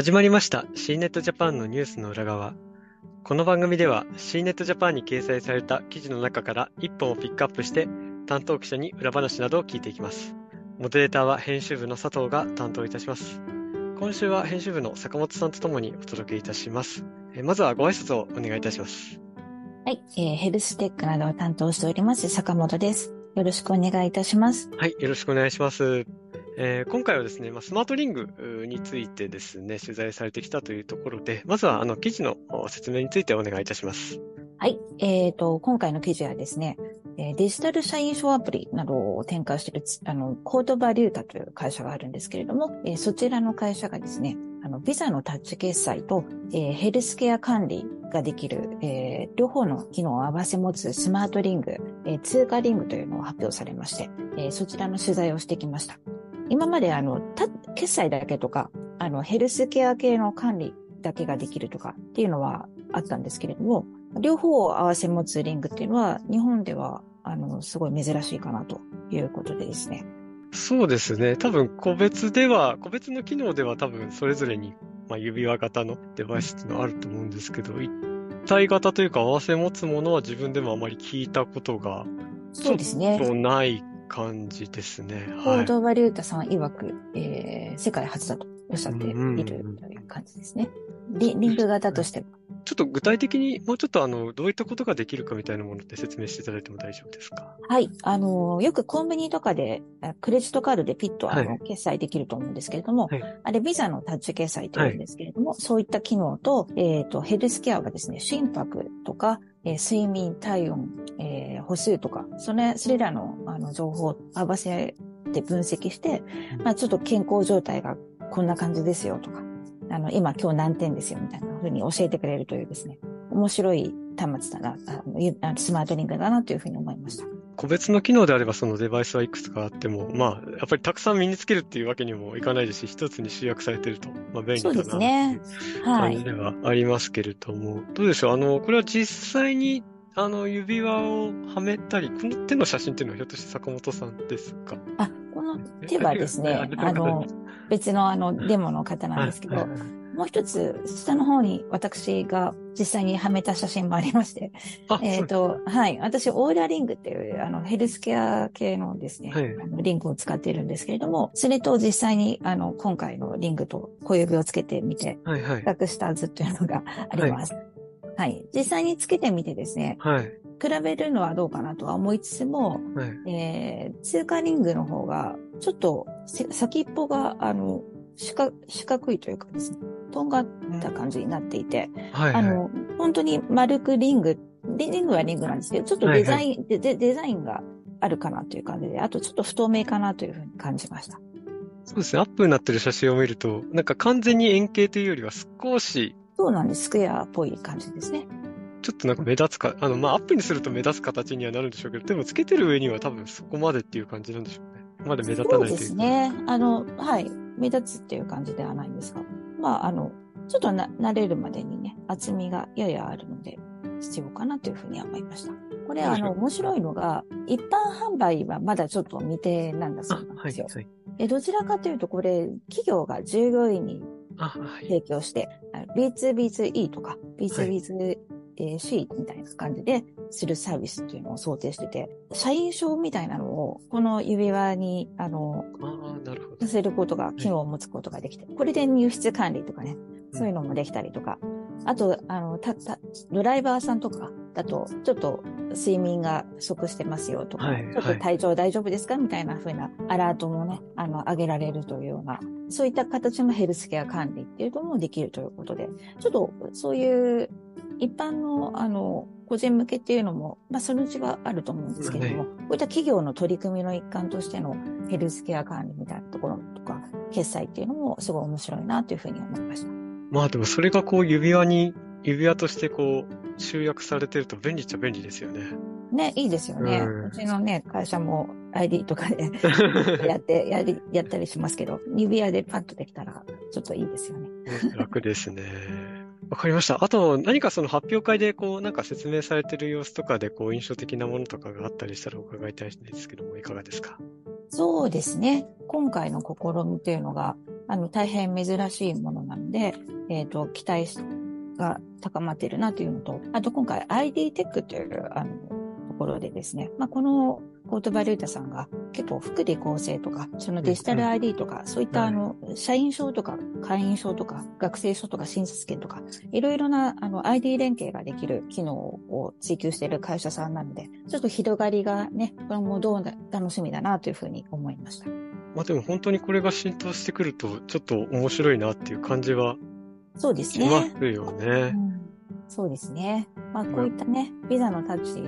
始まりました C ネットジャパンのニュースの裏側。この番組では C ネットジャパンに掲載された記事の中から1本をピックアップして担当記者に裏話などを聞いていきます。モデレーターは編集部の佐藤が担当いたします。今週は編集部の坂本さんとともにお届けいたします。えまずはご挨拶をお願いいたします。はい、えー、ヘルステックなどを担当しております坂本です。よろしくお願いいたします。はい、よろしくお願いします。えー、今回はですね、まあ、スマートリングについてですね、取材されてきたというところで、まずはあの記事の説明についてお願いいたします。はい。え、ー、と、今回の記事はですね、デジタル社員証アプリなどを展開している、あの、コードバリュータという会社があるんですけれども、えー、そちらの会社がですね、あの、ビザのタッチ決済と、えー、ヘルスケア管理ができる、えー、両方の機能を合わせ持つスマートリング、えー、通貨リングというのを発表されまして、えー、そちらの取材をしてきました。今まであの、決済だけとか、あの、ヘルスケア系の管理だけができるとかっていうのはあったんですけれども、両方を合わせ持つリングっていうのは、日本では、あの、すごい珍しいかなということでですね。そうですね。多分、個別では、個別の機能では多分、それぞれに、まあ、指輪型のデバイスっていうのはあると思うんですけど、一体型というか合わせ持つものは自分でもあまり聞いたことが、そうですね。ない感じですね。コードバリュータさん曰く、えー、世界初だとおっしゃっているという感じですね。リリンク型としては。ちょっと具体的にもうちょっとあの、どういったことができるかみたいなものって説明していただいても大丈夫ですか？はい。あの、よくコンビニとかで、クレジットカードでピッとあの、決済できると思うんですけれども、はい、あれビザのタッチ決済というんですけれども、はい、そういった機能と、えっ、ー、と、ヘルスケアはですね、心拍とか、えー、睡眠、体温、えー、歩数とか、それ、それらの、あの、情報を合わせて分析して、まあ、ちょっと健康状態がこんな感じですよとか、あの、今今日何点ですよみたいな風に教えてくれるというですね、面白い端末だな、あのスマートリングだなというふうに思いました。個別の機能であればそのデバイスはいくつかあっても、まあ、やっぱりたくさん身につけるっていうわけにもいかないですし、一つに集約されてると、まあ、便利だなという感じではありますけれども、はい、どうでしょう？あの、これは実際にあの、指輪をはめたり、この手の写真っていうのはひょっとして坂本さんですか？あ、この手はですね、あの、別のあの、デモの方なんですけど、もう一つ、下の方に私が実際にはめた写真もありまして、えっ、と、はい。私、オーダーリングっていう、あの、ヘルスケア系のですね、はい、あのリングを使っているんですけれども、それと実際に、あの、今回のリングと小指をつけてみて、はいはい、比較した図というのがあります。はい、はい。実際につけてみてですね、はい。比べるのはどうかなとは思いつつも、はい、えー、通過リングの方が、ちょっと先っぽが、あの、四角四角いというかですね、とんがった感じになっていて、はいはい、あの、本当に丸くリング、リングはリングなんですけど、ちょっとデザイン、はいはい、デデザインがあるかなという感じで、あとちょっと不透明かなというふうに感じました。そうですね、アップになってる写真を見ると、なんか完全に円形というよりは少し。そうなんです、スクエアっぽい感じですね。ちょっとなんか目立つか、あの、まあ、アップにすると目立つ形にはなるんでしょうけど、でもつけてる上には多分そこまでっていう感じなんでしょうね。まだ目立たないというそうですね。あの、はい。目立つっていう感じではないんですが、まあ、あの、ちょっとな、慣れるまでにね、厚みがややあるので、必要かなというふうに思いました。これ、あの、面白いのが、一般販売はまだちょっと未定なんだそうなんですよ。はいはい、えどちらかというと、これ、企業が従業員に提供して、はい、B2B2E とか、B2B2C みたいな感じでするサービスっていうのを想定してて、社員証みたいなのを、この指輪に、あの、させることが、機能を持つことができて、これで入室管理とかね、そういうのもできたりとか、あと、あの、た、た、ドライバーさんとかだと、ちょっと睡眠が不足してますよとか、はい、ちょっと体調大丈夫ですかみたいな風なアラートもね、あの、上げられるというような、そういった形のヘルスケア管理っていうのもできるということで、ちょっとそういう一般の、あの、個人向けっていうのも、まあ、そのうちはあると思うんですけれども、ね、こういった企業の取り組みの一環としてのヘルスケア管理みたいなところとか、決済っていうのもすごい面白いなというふうに思いました。まあでもそれがこう指輪に、指輪としてこう集約されてると便利っちゃ便利ですよね。ね、いいですよね。ううちのね、会社も ID とかで やって、やり、やったりしますけど、指輪でパッとできたらちょっといいですよね。楽ですね。わかりました。あと、何かその発表会で、こう、なんか説明されてる様子とかで、こう、印象的なものとかがあったりしたら伺いたいんですけども、いかがですか？そうですね。今回の試みというのが、あの、大変珍しいものなので、えっ、と、期待が高まっているなというのと、あと今回 ID テックという、あの、ところでですね、まあ、このコートバリュータさんが結構福利厚生とか、そのデジタル ID とか、そういったあの、社員証とか会員証とか学生証とか診察券とか、いろいろなあの ID 連携ができる機能を追求している会社さんなので、ちょっと広がりがね、これもどう楽しみだなというふうに思いました。まあでも本当にこれが浸透してくると、ちょっと面白いなっていう感じはそうですね。ますよね。うん、そうですね。まあこういったね、ビザのタッチ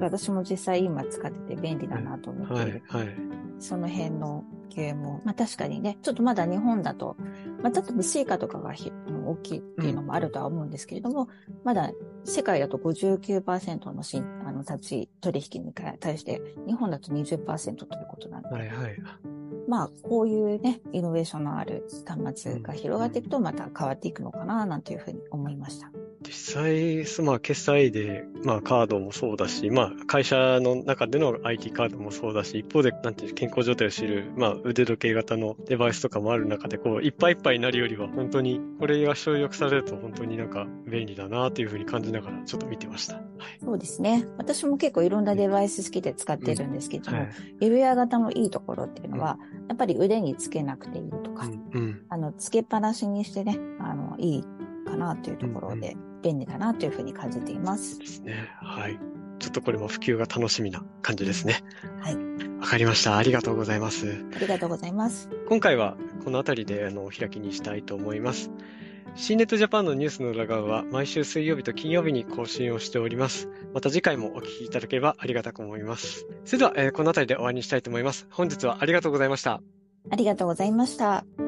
私も実際今使ってて便利だなと思って、はいはい、その辺の系も、まあ確かにね、ちょっとまだ日本だと、まあちょっと成果とかが大きいっていうのもあるとは思うんですけれども、うん、まだ世界だと59%のしあの立ち取引に対して、日本だと20%ということなんで、はいはい、まあこういうね、イノベーションのある端末が広がっていくとまた変わっていくのかな、なんていうふうに思いました。実際、まあ、決済で、まあ、カードもそうだし、まあ、会社の中での IT カードもそうだし、一方で、なんていう健康状態を知る、まあ、腕時計型のデバイスとかもある中で、こう、いっぱいいっぱいになるよりは、本当に、これが省力されると、本当になんか便利だなというふうに感じながら、ちょっと見てました。はい、そうですね。私も結構いろんなデバイス好きで使ってるんですけども、うん。はい、指輪型のいいところっていうのは、うん、やっぱり腕につけなくていいとか、うん、あの、つけっぱなしにしてね、あの、いいかなというところで、便利だなというふうに感じています。ですね。はい。ちょっとこれも普及が楽しみな感じですね。はい。わかりました。ありがとうございます。ありがとうございます。今回はこの辺りであのお開きにしたいと思います。シーネットジャパンのニュースの裏側は毎週水曜日と金曜日に更新をしております。また次回もお聞きいただければありがたく思います。それでは、えー、この辺りで終わりにしたいと思います。本日はありがとうございました。ありがとうございました。